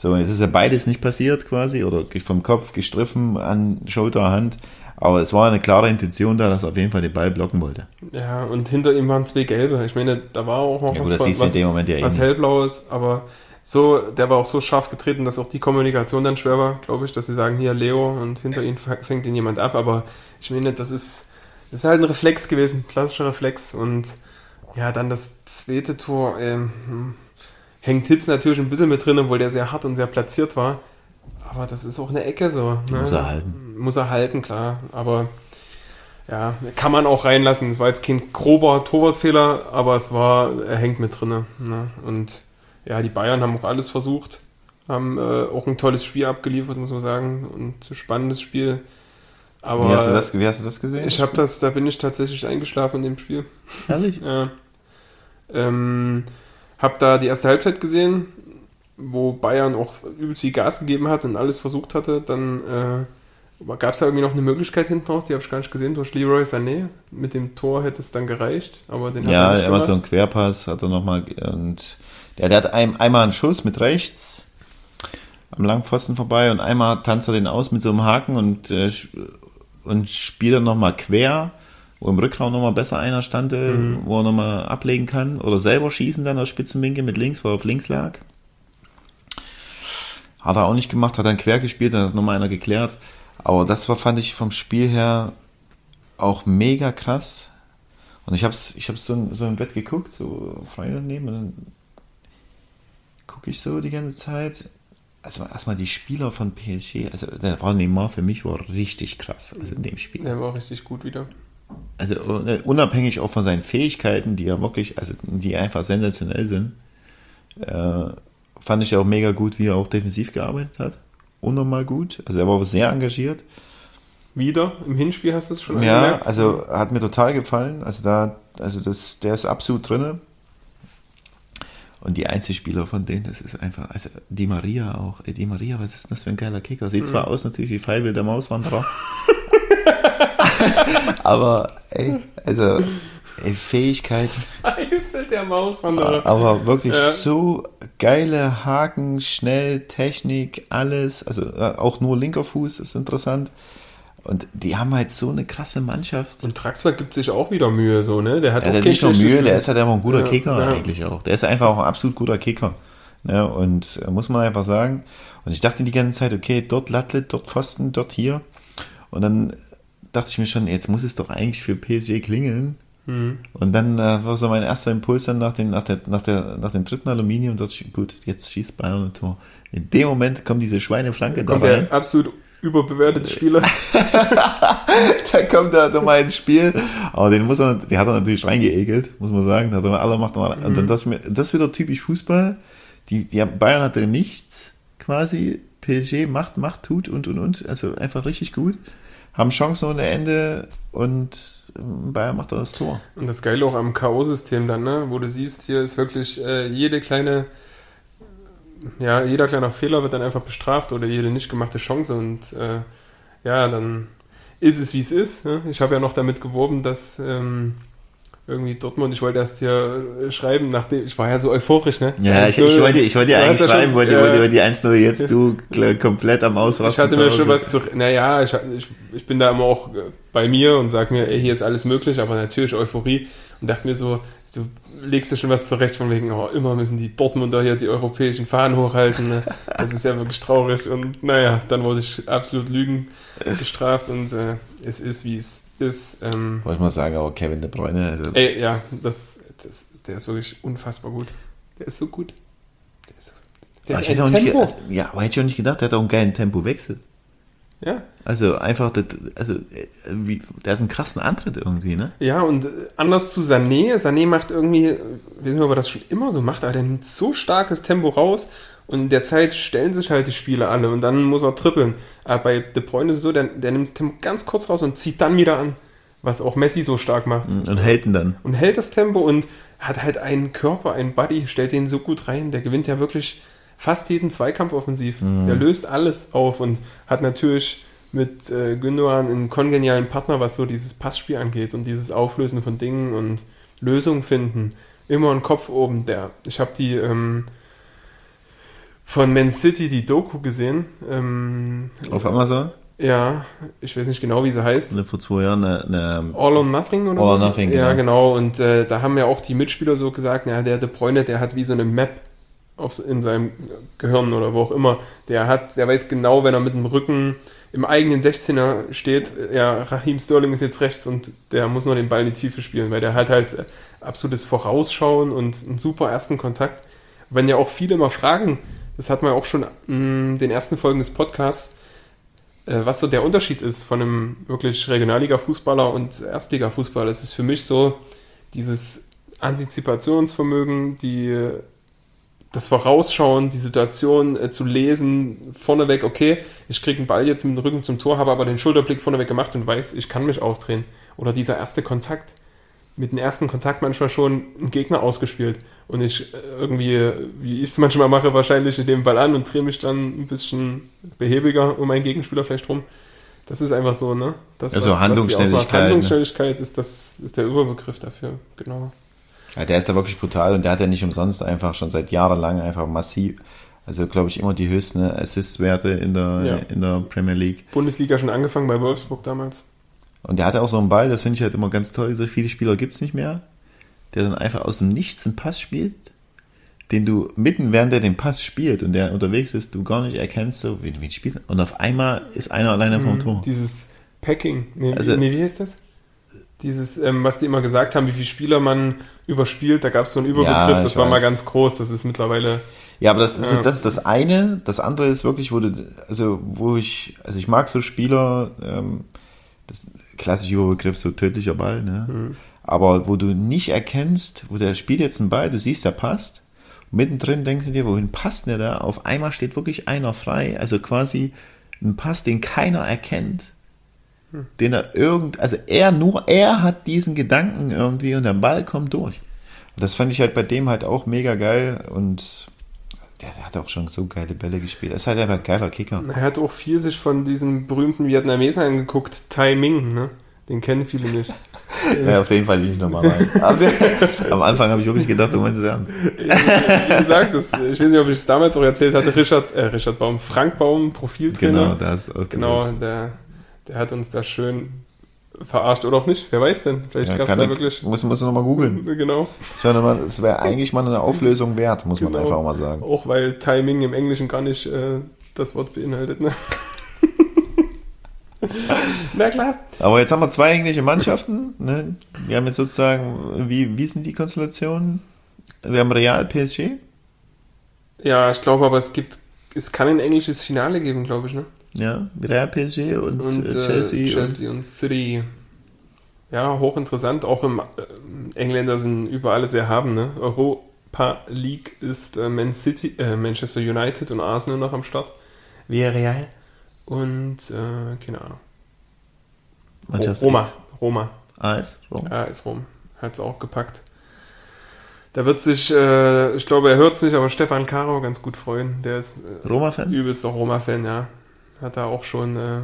So, jetzt ist ja beides nicht passiert quasi oder vom Kopf gestriffen an Schulter, Hand. Aber es war eine klare Intention da, dass er auf jeden Fall den Ball blocken wollte. Ja, und hinter ihm waren zwei gelbe. Ich meine, da war auch noch Ja, gut, das siehst du in dem Moment ja eh was hellblaues, aber so, der war auch so scharf getreten, dass auch die Kommunikation dann schwer war, glaube ich, dass sie sagen, hier Leo und hinter ihm fängt ihn jemand ab, aber ich meine, das ist, das ist halt ein Reflex gewesen, klassischer Reflex und ja, dann das zweite Tor, ähm, hm, hängt Hitz natürlich ein bisschen mit drin, obwohl der sehr hart und sehr platziert war, aber das ist auch eine Ecke so. Ne? Muss er halten. Muss er halten, klar, aber ja, kann man auch reinlassen. Es war jetzt kein grober Torwartfehler, aber es war, er hängt mit drinne. Ne? Und ja, die Bayern haben auch alles versucht, haben äh, auch ein tolles Spiel abgeliefert, muss man sagen, und ein spannendes Spiel. Aber Wie hast, du das, wie hast du das gesehen? ich habe das, da bin ich tatsächlich eingeschlafen in dem Spiel. Ehrlich? Ja. Ähm, hab da die erste Halbzeit gesehen, wo Bayern auch übelst viel Gas gegeben hat und alles versucht hatte. Dann äh, gab es da irgendwie noch eine Möglichkeit hinten raus, die habe ich gar nicht gesehen, durch Leroy Sané. Mit dem Tor hätte es dann gereicht, aber den hat Ja, er nicht immer so ein Querpass hat er nochmal und der, der hat ein, einmal einen Schuss mit rechts am Langpfosten vorbei und einmal tanzt er den aus mit so einem Haken und, äh, und spielt dann nochmal quer, wo im Rückraum nochmal besser einer stand, äh, wo er nochmal ablegen kann oder selber schießen dann aus Spitzenwinkel mit links, wo er auf links lag. Hat er auch nicht gemacht, hat dann quer gespielt, dann hat nochmal einer geklärt. Aber das war, fand ich vom Spiel her auch mega krass. Und ich hab's, ich hab's so, so im Bett geguckt, so Freunde daneben, und dann gucke ich so die ganze Zeit. Also erstmal die Spieler von PSG, also der war Neymar für mich war richtig krass, also in dem Spiel. Der war richtig gut wieder. Also äh, unabhängig auch von seinen Fähigkeiten, die ja wirklich, also die einfach sensationell sind, äh, fand ich auch mega gut, wie er auch defensiv gearbeitet hat. Unnormal gut. Also er war sehr engagiert. Wieder im Hinspiel hast du es schon Ja, angemerkt? also hat mir total gefallen. Also da, also das, der ist absolut drinne. Und die Einzelspieler von denen, das ist einfach, also Di Maria auch. Ey, Di Maria, was ist das für ein geiler Kicker? Sieht zwar aus natürlich wie Feivel der Mauswanderer. aber, ey, also, ey, Fähigkeiten. Eifel der Mauswanderer. Aber wirklich Ja. so geile Haken, schnell, Technik, alles. Also äh, auch nur linker Fuß ist interessant. Und die haben halt so eine krasse Mannschaft. Und Draxler gibt sich auch wieder Mühe, so, ne? Der hat Der auch hat nicht nur Mühe, der ist halt einfach ein guter Ja, Kicker ja. eigentlich auch. Der ist einfach auch ein absolut guter Kicker. Ne? Und äh, muss man einfach sagen. Und ich dachte die ganze Zeit, okay, dort Latte, dort Pfosten, dort hier. Und dann dachte ich mir schon, jetzt muss es doch eigentlich für PSG klingeln. Und dann äh, war so mein erster Impuls dann nach, den, nach, der, nach, der, nach dem dritten Aluminium, dass ich, gut, jetzt schießt Bayern ein Tor. In dem Moment kommt diese Schweineflanke da rein. der absolut überbewertete Spieler. da kommt er doch mal ins Spiel. Aber den muss er, der hat er natürlich reingeekelt, muss man sagen. Da hat er alle macht mal. Und dann das, das ist wieder typisch Fußball. Die, die Bayern hatte nichts quasi. PSG macht, macht, tut und und und. Also einfach richtig gut. Haben Chancen ohne Ende und ähm, Bayern macht da das Tor. Und das Geile auch am K.O.-System dann, ne? wo du siehst, hier ist wirklich äh, jede kleine, ja, jeder kleine Fehler wird dann einfach bestraft oder jede nicht gemachte Chance und äh, ja, dann ist es, wie es ist. Ne? Ich habe ja noch damit geworben, dass ähm, irgendwie Dortmund, ich wollte erst hier äh, schreiben, nachdem, ich war ja so euphorisch, ne? Ja, ich, ich wollte, ich wollte dir eigentlich schreiben, schon- wollte, ja. wollte die 1-0 jetzt du komplett am Ich Ausrasten. hatte mir schon was zu. Naja, ich, ich, ich bin da immer auch äh, bei mir und sag mir, ey, hier ist alles möglich, aber natürlich Euphorie. Und dachte mir so, du legst dir schon was zurecht von wegen, oh, immer müssen die Dortmunder hier die europäischen Fahnen hochhalten. Ne? Das ist ja wirklich traurig. Und naja, dann wurde ich absolut Lügen gestraft und äh, es ist, wie es ist. Ähm, Wollte ich mal sagen, aber Kevin De Bruyne, also, ey, ja, das, das, der ist wirklich unfassbar gut. Der ist so gut. Der ist so, der aber hätte auch nicht, Tempo. also, ja, aber hätte ich auch nicht gedacht, der hat auch einen geilen Tempowechsel. Ja. Also einfach, das, also, äh, wie, der hat einen krassen Antritt irgendwie, ne? Ja, und äh, anders zu Sané. Sané macht irgendwie, äh, weiß nicht, ob er das schon immer so macht, aber der nimmt so starkes Tempo raus und in der Zeit stellen sich halt die Spieler alle und dann muss er trippeln. Aber bei De Bruyne ist es so, der, der nimmt das Tempo ganz kurz raus und zieht dann wieder an, was auch Messi so stark macht. Und hält ihn dann. Und hält das Tempo und hat halt einen Körper, einen Body, stellt den so gut rein. Der gewinnt ja wirklich fast jeden Zweikampf offensiv. Der löst alles auf und hat natürlich mit äh, Gündogan einen kongenialen Partner, was so dieses Passspiel angeht und dieses Auflösen von Dingen und Lösungen finden. Immer ein Kopf oben. Der, ich habe die ähm, von Man City die Doku gesehen. Ähm, Auf Amazon? ja, ich weiß nicht genau, wie sie heißt. Also vor zwei Jahren eine, eine All or Nothing oder All so? or Nothing, Ja, genau. genau. Und äh, da haben ja auch die Mitspieler so gesagt, ja, der De Bruyne, der hat wie so eine Map auf, in seinem Gehirn oder wo auch immer. Der hat, der weiß genau, wenn er mit dem Rücken im eigenen 16er steht, ja, Raheem Sterling ist jetzt rechts und der muss nur den Ball in die Tiefe spielen, weil der hat halt äh, absolutes Vorausschauen und einen super ersten Kontakt. Wenn ja auch viele mal fragen, das hat man auch schon in den ersten Folgen des Podcasts, äh, was so der Unterschied ist von einem wirklich Regionalliga-Fußballer und Erstliga-Fußballer. Es ist für mich so dieses Antizipationsvermögen, die, das Vorausschauen, die Situation äh, zu lesen, vorneweg, okay, ich kriege einen Ball jetzt mit dem Rücken zum Tor, habe aber den Schulterblick vorneweg gemacht und weiß, ich kann mich aufdrehen. Oder dieser erste Kontakt. Mit dem ersten Kontakt manchmal schon einen Gegner ausgespielt. Und ich äh, irgendwie, wie ich es manchmal mache, wahrscheinlich ich nehme den Ball an und drehe mich dann ein bisschen behäbiger um meinen Gegenspieler vielleicht rum. Das ist einfach so, ne? Das, Also was- was die Handlungsschnelligkeit. Handlungsschnelligkeit ist, das, ist der Überbegriff dafür, genau. Ja, der ist ja wirklich brutal und der hat ja nicht umsonst einfach schon seit Jahren lang einfach massiv, also glaube ich immer die höchsten Assist-Werte in der, Ja. in der Premier League. Bundesliga schon angefangen bei Wolfsburg damals. Und der hatte auch so einen Ball, das finde ich halt immer ganz toll, so viele Spieler gibt es nicht mehr, der dann einfach aus dem Nichts einen Pass spielt, den du mitten während er den Pass spielt und der unterwegs ist, du gar nicht erkennst, so, wie, wie spielt und auf einmal ist einer alleine vom Tor. Dieses Packing, nee, Also- nee wie heißt das? Dieses, ähm, was die immer gesagt haben, wie viele Spieler man überspielt, da gab es so einen Überbegriff, Ja, das war mal ganz groß, das ist mittlerweile, Ja, aber das ist, Ja. das ist das eine. Das andere ist wirklich, wo du, also wo ich, also ich mag so Spieler, ähm, das klassische Überbegriff, so tödlicher Ball, ne? Mhm. Aber wo du nicht erkennst, wo der spielt jetzt einen Ball, du siehst, der passt. Und mittendrin denkst du dir, wohin passt der da? Auf einmal steht wirklich einer frei, also quasi ein Pass, den keiner erkennt. Hm. Den er irgend, also er nur, er hat diesen Gedanken irgendwie und der Ball kommt durch. Und das fand ich halt bei dem halt auch mega geil und der, der hat auch schon so geile Bälle gespielt. Er ist halt einfach ein geiler Kicker. er hat auch viel sich von diesem berühmten Vietnamesen angeguckt, Tai Ming, ne? Den kennen viele nicht. Ja, auf den Fall ich nicht nochmal rein. Am Anfang habe ich wirklich gedacht, du meinst es ernst. Wie gesagt, das, ich weiß nicht, ob ich es damals auch erzählt hatte, Richard, äh, Richard Baum, Frank Baum, Profiltrainer. Genau, da ist auch Genau, der, der hat uns da schön verarscht oder auch nicht. Wer weiß denn? Vielleicht Ja, gab es da ich- wirklich. Muss, muss nochmal googeln. Genau. Das wäre wäre eigentlich mal eine Auflösung wert, muss man Genau. einfach auch mal sagen. Auch weil Timing im Englischen gar nicht äh, das Wort beinhaltet. Ne? Na klar. Aber jetzt haben wir zwei englische Mannschaften. Ne? Wir haben jetzt sozusagen, wie, wie sind die Konstellationen? Wir haben Real PSG. Ja, ich glaube aber, es gibt, es kann ein englisches Finale geben, glaube ich, ne? Ja, Real PSG und, Und äh, äh, Chelsea. Chelsea, und, City. Ja, hochinteressant. Auch im äh, Engländer sind über alles erhaben, ne? Europa League ist äh, Man City, äh, Manchester United und Arsenal noch am Start. Villarreal und äh, keine Ahnung. Und Mannschaft Roma. Roma. AS. Roma. Ja, ist rum. Hat es auch gepackt. Da wird sich, ich glaube, er hört es nicht, aber Stefan Caro ganz gut freuen. Der ist Roma-Fan? übelster Roma-Fan, ja. Hat da auch schon äh,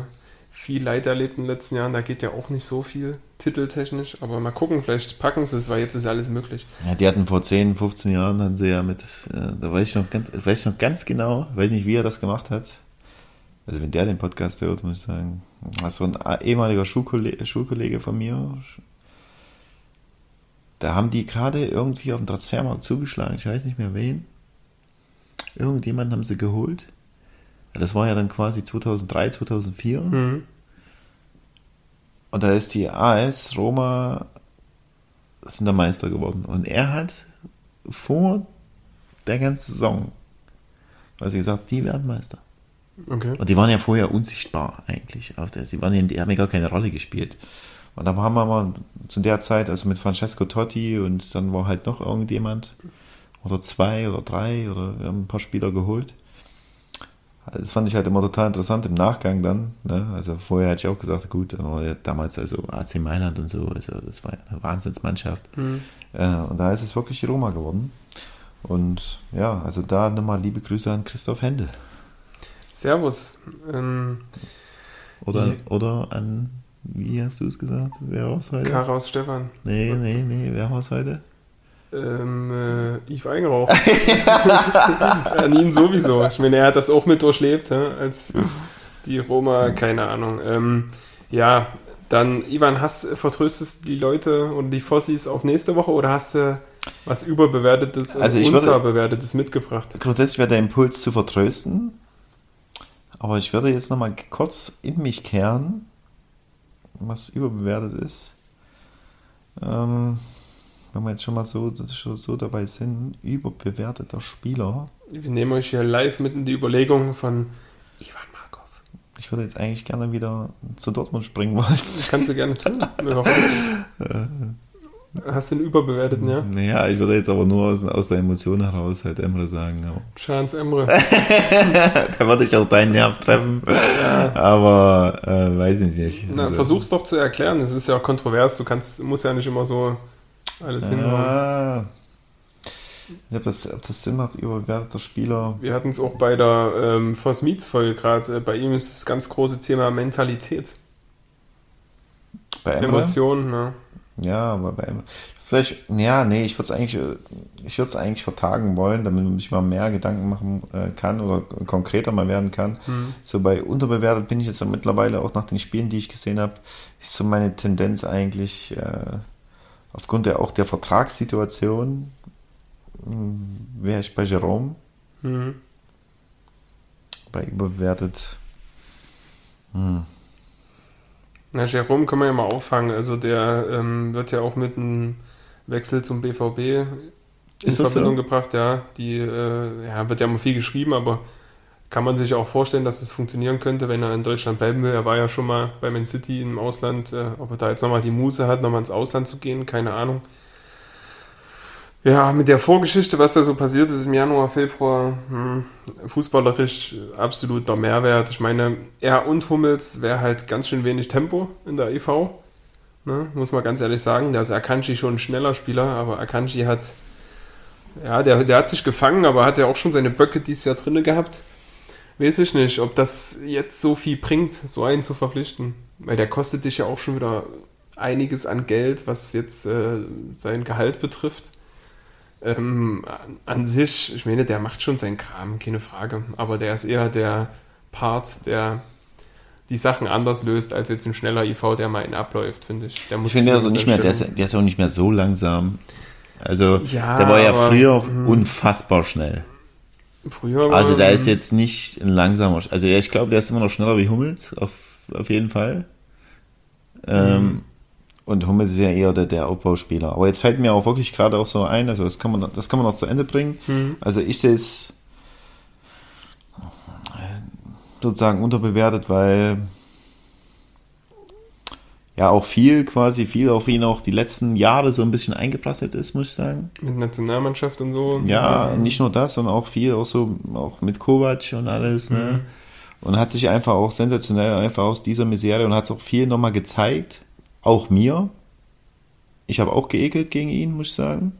viel Leid erlebt in den letzten Jahren. Da geht ja auch nicht so viel titeltechnisch. Aber mal gucken, vielleicht packen sie es, weil jetzt ist alles möglich. Ja, die hatten vor 10, 15 Jahren, hatten sie ja mit, äh, da weiß ich noch ganz, weiß ich noch ganz genau, weiß nicht, wie er das gemacht hat. Also wenn der den Podcast hört, muss ich sagen, das war ein ehemaliger Schulkollege, Schulkollege von mir. Da haben die gerade irgendwie auf dem Transfermarkt zugeschlagen, ich weiß nicht mehr wen. Irgendjemanden haben sie geholt. Das war ja dann quasi 2003, 2004. Mhm. Und da ist die AS Roma sind der Meister geworden. Und er hat vor der ganzen Saison quasi gesagt, die werden Meister. Okay. Und die waren ja vorher unsichtbar eigentlich. Auf der, sie waren ja, die haben ja gar keine Rolle gespielt. Und dann haben wir mal zu der Zeit, also mit Francesco Totti und dann war halt noch irgendjemand oder zwei oder drei oder wir haben ein paar Spieler geholt. Das fand ich halt immer total interessant im Nachgang dann. Ne? Also vorher hätte ich auch gesagt, gut, aber damals also AC Mailand und so, also das war eine Wahnsinnsmannschaft. Mhm. Äh, und da ist es wirklich die Roma geworden. Und ja, also da nochmal liebe Grüße an Christoph Händel. Servus. Ähm, Oder, Ja. oder an, wie hast du es gesagt? Wer war es heute? Karaus Stefan. nee, nee, nee, wer war es heute? Ähm, äh, Yves Eigenrauch. ja, Nien sowieso. Ich meine, er hat das auch mit durchlebt, als die Roma, keine Ahnung. Ähm, ja, dann, Ivan, hast, vertröstest du die Leute und die Fossis auf nächste Woche oder hast du was Überbewertetes und Also würde- Unterbewertetes mitgebracht? Grundsätzlich wäre der Impuls zu vertrösten. Aber ich würde jetzt nochmal kurz in mich kehren, was überbewertet ist. Ähm, wenn wir jetzt schon mal so, so, so dabei sind, überbewerteter Spieler. Wir nehmen euch hier live mit in die Überlegungen von Ivan Markov. Ich würde jetzt eigentlich gerne wieder zu Dortmund springen wollen. Das kannst du gerne tun. Hast du einen überbewerteten, ja? Naja, ich würde jetzt aber nur aus, aus der Emotion heraus halt Emre sagen. Aber Chance Emre. da würde ich auch deinen Nerv treffen. Aber äh, weiß ich nicht. Na, Also, versuch's doch zu erklären. Es ist ja auch kontrovers. Du kannst, musst ja nicht immer so alles hinhauen. Ja. Ich ob das, ob das Sinn macht, überbewerteter Spieler. Wir hatten es auch bei der ähm, Voss Meets Folge gerade. Äh, bei ihm ist das ganz große Thema Mentalität, Bei? Emotionen. Ne? Ja, aber bei Emre. Vielleicht, ja, nee, ich würde es eigentlich, ich würde es eigentlich vertagen wollen, damit man sich mal mehr Gedanken machen äh, kann oder konkreter mal werden kann. Hm. So bei unterbewertet bin ich jetzt mittlerweile auch nach den Spielen, die ich gesehen habe, ist so meine Tendenz eigentlich äh, aufgrund der auch der Vertragssituation wäre ich bei Jerome, Mhm. bei überbewertet. Hm. Na, Jerome kann man ja mal auffangen. Also der ähm, wird ja auch mit einem Wechsel zum BVB in Verbindung so? gebracht. Ja, die äh, ja, wird ja immer viel geschrieben, aber kann man sich auch vorstellen, dass es funktionieren könnte, wenn er in Deutschland bleiben will. Er war ja schon mal bei Man City im Ausland. Äh, ob er da jetzt nochmal die Muße hat, nochmal ins Ausland zu gehen, keine Ahnung. Ja, mit der Vorgeschichte, was da so passiert ist im Januar, Februar, hm, fußballerisch absoluter Mehrwert. Ich meine, er und Hummels wäre halt ganz schön wenig Tempo in der EV. Ne, muss man ganz ehrlich sagen. Da ist Akanji schon ein schneller Spieler, aber Akanji hat, ja, der, der hat sich gefangen, aber hat ja auch schon seine Böcke dieses Jahr drinne gehabt. Weiß ich nicht, ob das jetzt so viel bringt, so einen zu verpflichten. Weil der kostet dich ja auch schon wieder einiges an Geld, was jetzt äh, sein Gehalt betrifft. Ähm, an- sich, ich meine, der macht schon seinen Kram, keine Frage. Aber der ist eher der Part, der die Sachen anders löst, als jetzt ein schneller IV, der mal in abläuft, finde ich. Der muss Ich finde viel also nicht mehr, der ist, der ist auch nicht mehr so langsam. Also, Ja, der war ja aber- früher mhm. unfassbar schnell. Früher war, Also, da ist jetzt nicht ein langsamer, also ja, ich glaube, der ist immer noch schneller wie Hummels auf auf jeden Fall. Ähm, Mhm. Und Hummels ist ja eher der, der Aufbauspieler. Aber jetzt fällt mir auch wirklich gerade auch so ein, also das kann man, das kann man noch zu Ende bringen. Mhm. Also ich sehe es sozusagen unterbewertet, weil ja auch viel quasi, viel auf ihn auch die letzten Jahre so ein bisschen eingeprasselt ist, muss ich sagen. Mit Nationalmannschaft und so. Ja, nicht nur das, sondern auch viel auch so, auch mit Kovac und alles, ne? Und hat sich einfach auch sensationell einfach aus dieser Misere und hat es auch viel nochmal gezeigt, auch mir. Ich habe auch geekelt gegen ihn, muss ich sagen.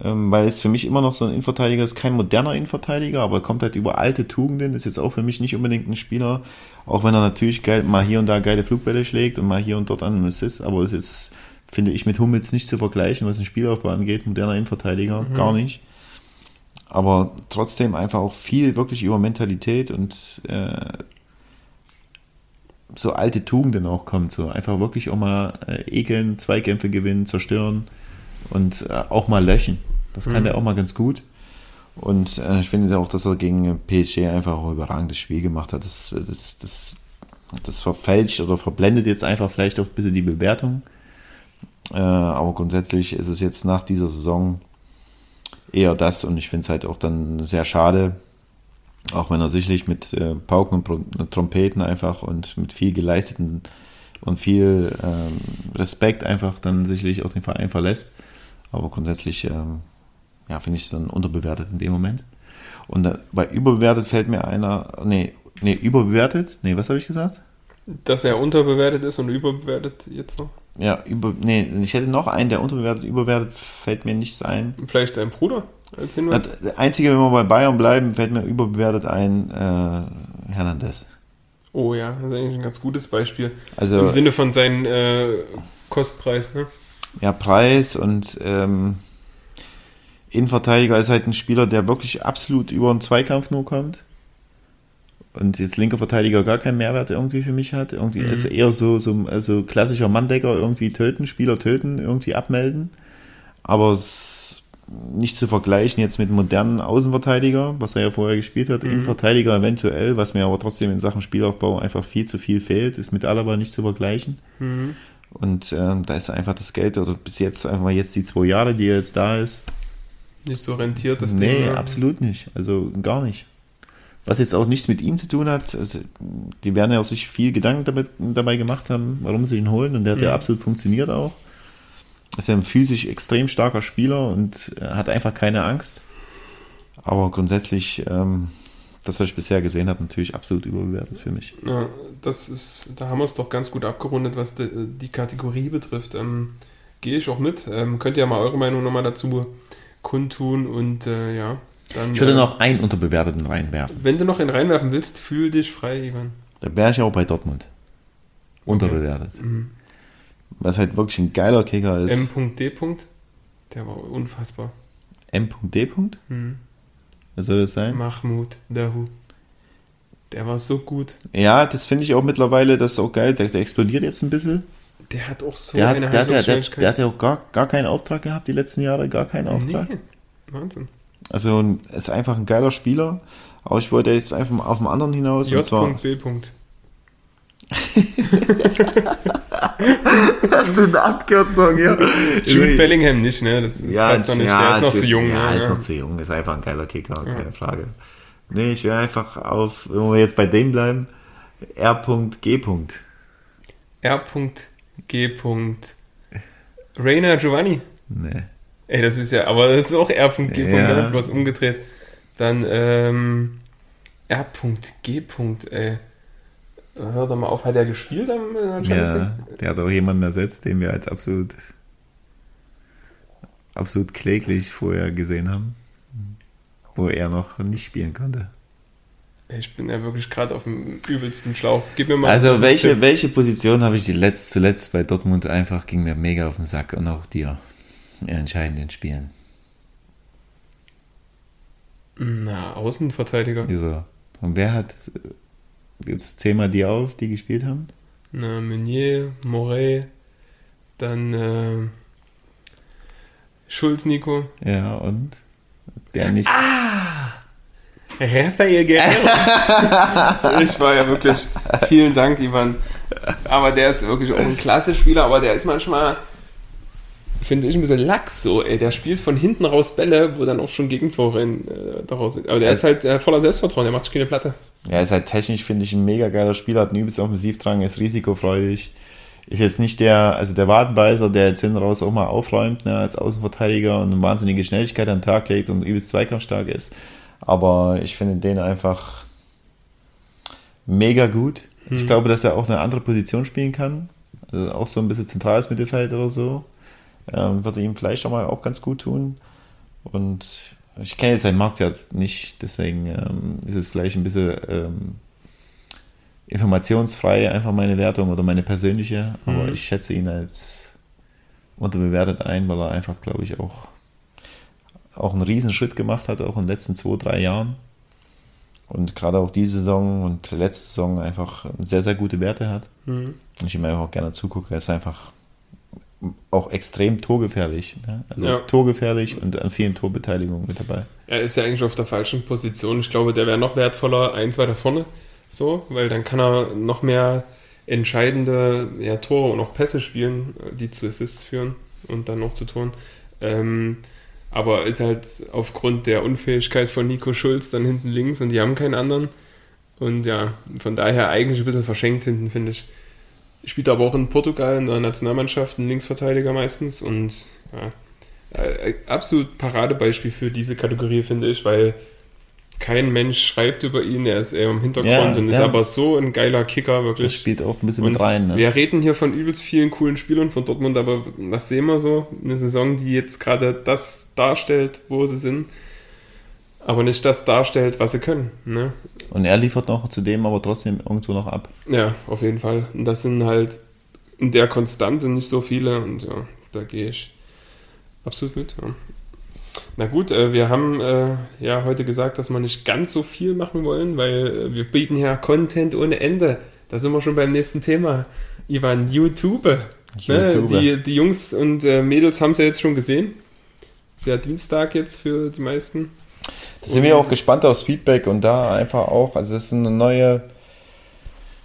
Ähm, weil es für mich immer noch so ein Innenverteidiger ist, kein moderner Innenverteidiger, aber er kommt halt über alte Tugenden, ist jetzt auch für mich nicht unbedingt ein Spieler, auch wenn er natürlich geil, mal hier und da geile Flugbälle schlägt und mal hier und dort an Assist, aber es ist, finde ich, mit Hummels nicht zu vergleichen, was den Spielaufbau angeht, moderner Innenverteidiger, gar nicht. Aber trotzdem einfach auch viel wirklich über Mentalität und äh, so alte Tugenden auch kommt. So einfach wirklich auch mal äh, ekeln, Zweikämpfe gewinnen, zerstören und äh, auch mal löschen. Das kann Mhm. der auch mal ganz gut. Und äh, ich finde auch, dass er gegen PSG einfach auch ein überragendes Spiel gemacht hat. Das, das, das, das verfälscht oder verblendet jetzt einfach vielleicht auch ein bisschen die Bewertung. Äh, aber grundsätzlich ist es jetzt nach dieser Saison eher das und ich finde es halt auch dann sehr schade, auch wenn er sicherlich mit äh, Pauken und Pro Trompeten einfach und mit viel geleisteten und viel ähm, Respekt einfach dann sicherlich auch den Verein verlässt. Aber grundsätzlich ähm, ja, finde ich es dann unterbewertet in dem Moment. Und äh, bei überbewertet fällt mir einer, nee, nee, überbewertet, nee, was habe ich gesagt? Dass er unterbewertet ist und überbewertet jetzt noch. Ja, über, nee, ich hätte noch einen, der unterbewertet, überbewertet, fällt mir nichts ein. Vielleicht sein Bruder als Hinweis. Das Einzige, wenn wir bei Bayern bleiben, fällt mir überbewertet ein äh, Hernandez. Oh ja, das ist eigentlich ein ganz gutes Beispiel. Also Im Sinne von seinem äh, Kostpreis, ne? Ja, Preis und ähm, Innenverteidiger ist halt ein Spieler, der wirklich absolut über einen Zweikampf nur kommt. Und jetzt linker Verteidiger gar keinen Mehrwert irgendwie für mich hat. Irgendwie Mhm. ist er eher so, so also klassischer Manndecker, irgendwie töten, Spieler töten, irgendwie abmelden. Aber es nicht zu vergleichen jetzt mit modernen Außenverteidiger, was er ja vorher gespielt hat, Mhm. Innenverteidiger eventuell, was mir aber trotzdem in Sachen Spielaufbau einfach viel zu viel fehlt, ist mit Alaba nicht zu vergleichen. Mhm. Und ähm, da ist einfach das Geld, oder bis jetzt einfach mal jetzt die zwei Jahre, die er jetzt da ist. Nicht so rentiert das nee, Ding. absolut nicht. Also gar nicht. Was jetzt auch nichts mit ihm zu tun hat, also, die werden ja auch sich viel Gedanken damit, dabei gemacht haben, warum sie ihn holen. Und der hat ja Mhm. absolut funktioniert auch. Ist ja ein physisch extrem starker Spieler und äh, hat einfach keine Angst. Aber grundsätzlich, ähm, das, was ich bisher gesehen habe, natürlich absolut überbewertet für mich. Ja, das ist, da haben wir es doch ganz gut abgerundet, was die, die Kategorie betrifft. Ähm, Gehe ich auch mit. Ähm, könnt ihr ja mal eure Meinung nochmal dazu kundtun und äh, ja. Dann, Ich würde äh, noch einen unterbewerteten reinwerfen. Wenn du noch ihn reinwerfen willst, fühl dich frei, Ivan. Da wäre ich auch bei Dortmund. Unterbewertet. Mhm. Was halt wirklich ein geiler Kicker ist. M.D. Der war unfassbar. M.D. Mhm. Was soll das sein? Mahmoud Dahu. Der war so gut. Ja, das finde ich auch mittlerweile, das ist auch geil. Der, der explodiert jetzt ein bisschen. Der hat auch so Der hat, eine der, hat, ja- der, Handlungsschnelligkeit. der hat ja auch gar, gar keinen Auftrag gehabt die letzten Jahre, gar keinen Auftrag. Nee. Wahnsinn. Also ein- ist einfach ein geiler Spieler. Aber ich wollte jetzt einfach mal auf den anderen hinaus. Und zwar, J.B. das ist eine Abkürzung, ja. Jude Bellingham nicht, ne? Das, das passt doch nicht. der ist noch zu jung. Ja, ne? ist noch zu jung. Ist einfach ein geiler Kicker, keine Frage. Nee, ich wäre einfach auf, wenn wir jetzt bei dem bleiben, R.G. R.G. Rainer Giovanni. Nee. Ey, das ist ja, aber das ist auch R.G. Ja. Ja. was umgedreht. Dann ähm, R.G. Ey. Hör doch mal auf, hat er gespielt am Champions Ja, der hat auch jemanden ersetzt, den wir als absolut, absolut kläglich vorher gesehen haben, wo er noch nicht spielen konnte. Ich bin ja wirklich gerade auf dem übelsten Schlauch. Gib mir mal Also welche, Tipp. welche Position habe ich die letzt, zuletzt bei Dortmund einfach, ging mir mega auf den Sack und auch dir in entscheidenden Spielen. Na, Außenverteidiger. Dieser. Und wer hat, jetzt zähl mal die auf, die gespielt haben? Na, Meunier, Moret, dann äh, Schulz Nico. Ja, und der nicht. Rafael Guerrero. ich war ja wirklich, vielen Dank, Ivan. Aber der ist wirklich auch ein klasse Spieler, aber der ist manchmal, finde ich, ein bisschen lax so, ey. Der spielt von hinten raus Bälle, wo dann auch schon Gegentore in, äh, daraus sind. Aber der ist halt äh, voller Selbstvertrauen, der macht sich keine Platte. Ja, ist halt technisch, finde ich, ein mega geiler Spieler, hat einen übelst Offensivdrang, ist risikofreudig. Ist jetzt nicht der, also der Wadenbeißer, der jetzt hinten raus auch mal aufräumt, ne, als Außenverteidiger und eine wahnsinnige Schnelligkeit an den Tag legt und übelst zweikampfstark ist. Aber ich finde den einfach mega gut. Hm. Ich glaube, dass er auch eine andere Position spielen kann. Also auch so ein bisschen zentrales Mittelfeld oder so. Ähm, würde ihm vielleicht auch mal auch ganz gut tun. Und ich kenne jetzt seinen Marktwert nicht, deswegen ähm, ist es vielleicht ein bisschen ähm, informationsfrei, einfach meine Wertung oder meine persönliche. Aber mhm. ich schätze ihn als unterbewertet ein, weil er einfach, glaube ich, auch, auch einen Riesenschritt gemacht hat, auch in den letzten zwei, drei Jahren. Und gerade auch diese Saison und letzte Saison einfach sehr, sehr gute Werte hat. Mhm. Und ich ihm einfach auch gerne zugucke. Er ist einfach auch extrem torgefährlich. Ne? Also ja. torgefährlich und an vielen Torbeteiligungen mit dabei. Er ist ja eigentlich auf der falschen Position. Ich glaube, der wäre noch wertvoller eins weiter vorne. So, weil dann kann er noch mehr entscheidende ja, Tore und auch Pässe spielen, die zu Assists führen und dann noch zu Toren. Ähm, aber ist halt aufgrund der Unfähigkeit von Nico Schulz dann hinten links und die haben keinen anderen. Und ja, von daher eigentlich ein bisschen verschenkt hinten, finde ich. Spielt aber auch in Portugal in der Nationalmannschaft, ein Linksverteidiger meistens. Und ja, äh, absolut Paradebeispiel für diese Kategorie, finde ich, weil kein Mensch schreibt über ihn, er ist eher im Hintergrund ja, und ist aber so ein geiler Kicker, wirklich. Das spielt auch ein bisschen und mit rein. Ne? Wir reden hier von übelst vielen coolen Spielern von Dortmund, aber was sehen wir so? Eine Saison, die jetzt gerade das darstellt, wo sie sind, aber nicht das darstellt, was sie können. Ne? Und er liefert noch zudem aber trotzdem irgendwo noch ab. Ja, auf jeden Fall. Und das sind halt in der Konstante nicht so viele und ja, da gehe ich absolut mit. Ja. Na gut, äh, wir haben äh, ja heute gesagt, dass wir nicht ganz so viel machen wollen, weil äh, wir bieten ja Content ohne Ende. Da sind wir schon beim nächsten Thema. Ivan, YouTube. Ne? YouTube. Ne? Die, die Jungs und äh, Mädels haben es ja jetzt schon gesehen. Ist ja Dienstag jetzt für die meisten. Da sind wir auch gespannt aufs Feedback und da einfach auch, also es ist eine neue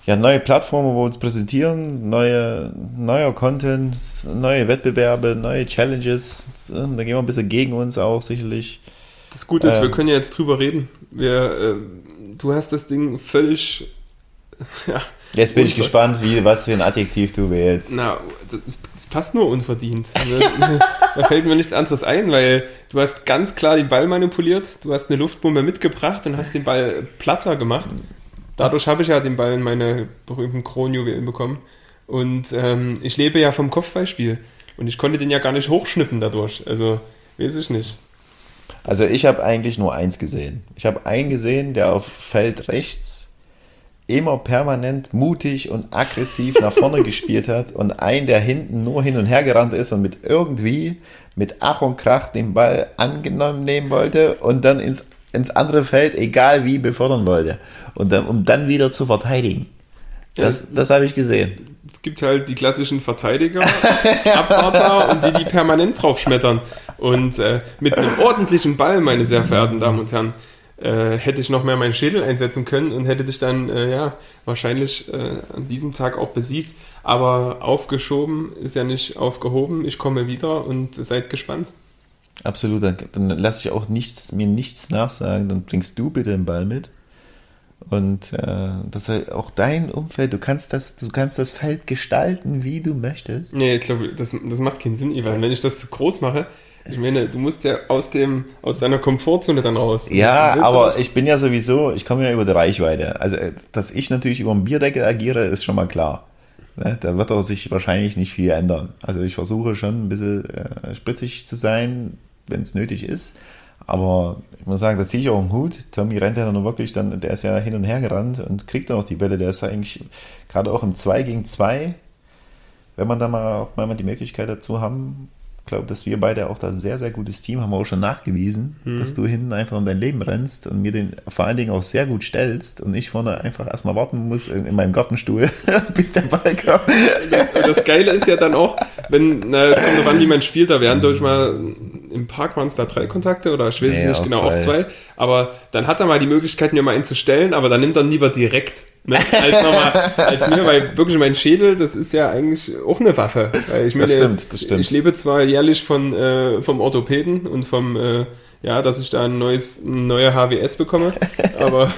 ja, neue Plattformen, wo wir uns präsentieren, neue, neuer Content, neue Wettbewerbe, neue Challenges. Da gehen wir ein bisschen gegen uns auch sicherlich. Das Gute ist, ähm, wir können ja jetzt drüber reden. Wir, äh, du hast das Ding völlig. Ja, jetzt bin ich gespannt, wie, was für ein Adjektiv du wählst. Na, das, das passt nur unverdient. da fällt mir nichts anderes ein, weil du hast ganz klar den Ball manipuliert, du hast eine Luftbombe mitgebracht und hast den Ball platter gemacht. Dadurch habe ich ja den Ball in meine berühmten Kronjuwelen bekommen. Und ähm, ich lebe ja vom Kopfballspiel. Und ich konnte den ja gar nicht hochschnippen dadurch. Also, weiß ich nicht. Also ich habe eigentlich nur eins gesehen. Ich habe einen gesehen, der auf Feld rechts immer permanent mutig und aggressiv nach vorne gespielt hat und einen, der hinten nur hin und her gerannt ist und mit irgendwie mit Ach und Krach den Ball angenommen nehmen wollte und dann ins ins andere Feld, egal wie, befördern wollte. Und dann, um dann wieder zu verteidigen. Das, das habe ich gesehen. Es gibt halt die klassischen Verteidiger, Abwarter und die, die permanent drauf schmettern. Und äh, mit einem ordentlichen Ball, meine sehr verehrten Damen und Herren, äh, hätte ich noch mehr meinen Schädel einsetzen können und hätte dich dann äh, ja wahrscheinlich äh, an diesem Tag auch besiegt. Aber aufgeschoben ist ja nicht aufgehoben. Ich komme wieder und seid gespannt. Absolut, dann, dann lasse ich auch nichts, mir nichts nachsagen, dann bringst du bitte den Ball mit. Und äh, das ist auch dein Umfeld, du kannst das, du kannst das Feld gestalten, wie du möchtest. Nee, ich glaube, das, das macht keinen Sinn, Ivan. Wenn ich das zu groß mache, ich meine, du musst ja aus dem, aus deiner Komfortzone dann raus. Ja, aber ich bin ja sowieso, ich komme ja über die Reichweite. Also, dass ich natürlich über den Bierdeckel agiere, ist schon mal klar. Ne, da wird auch sich wahrscheinlich nicht viel ändern. Also ich versuche schon ein bisschen äh, spritzig zu sein, wenn es nötig ist. Aber ich muss sagen, da ziehe ich auch einen Hut. Tommy rennt ja nur wirklich dann, der ist ja hin und her gerannt und kriegt dann auch die Bälle. Der ist eigentlich gerade auch im 2 gegen 2, wenn man da mal auch mal die Möglichkeit dazu haben, glaube, dass wir beide auch da ein sehr, sehr gutes Team haben, auch schon nachgewiesen, mhm. dass du hinten einfach um dein Leben rennst und mir den vor allen Dingen auch sehr gut stellst und ich vorne einfach erstmal warten muss in, in meinem Gartenstuhl, bis der Ball kommt. Das Geile ist ja dann auch, wenn, na, es kommt drauf an, wie man spielt, da werden durch mal im Park waren es da drei Kontakte oder ich weiß Nee, es nicht genau, zwei. auch zwei. Aber dann hat er mal die Möglichkeit, mir mal einen zu stellen, aber dann nimmt er lieber direkt. Ne? Als, nochmal, als mir, weil wirklich mein Schädel, das ist ja eigentlich auch eine Waffe. Ich Das stimmt, das stimmt. Ich lebe zwar jährlich von, äh, vom Orthopäden und vom, äh, ja, dass ich da ein neues, eine neue HWS bekomme, aber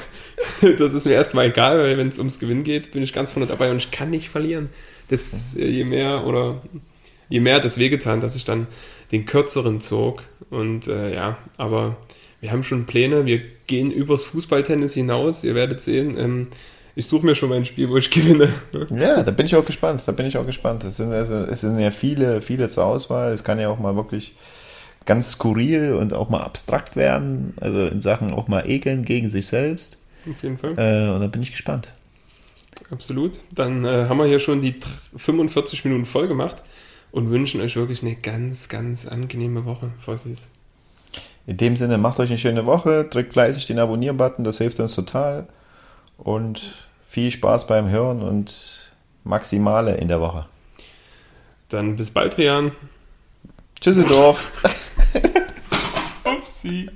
das ist mir erstmal egal, weil wenn es ums Gewinn geht, bin ich ganz vorne dabei und ich kann nicht verlieren. Das, äh, je mehr oder je mehr hat es wehgetan, dass ich dann den kürzeren zog. Und äh, ja, aber wir haben schon Pläne. Wir gehen übers Fußballtennis hinaus. Ihr werdet sehen. Ähm, ich suche mir schon mein Spiel, wo ich gewinne. Ja, da bin ich auch gespannt. Da bin ich auch gespannt. Es sind, also, es sind ja viele, viele zur Auswahl. Es kann ja auch mal wirklich ganz skurril und auch mal abstrakt werden. Also in Sachen auch mal ekeln gegen sich selbst. Auf jeden Fall. Äh, und da bin ich gespannt. Absolut. Dann äh, haben wir hier schon die tr- 45 Minuten voll gemacht und wünschen euch wirklich eine ganz, ganz angenehme Woche, Fossis. In dem Sinne, macht euch eine schöne Woche, drückt fleißig den Abonnieren-Button, das hilft uns total. Und viel Spaß beim Hören und Maximale in der Woche. Dann bis bald, Rian. Tschüsseldorf! Upsi.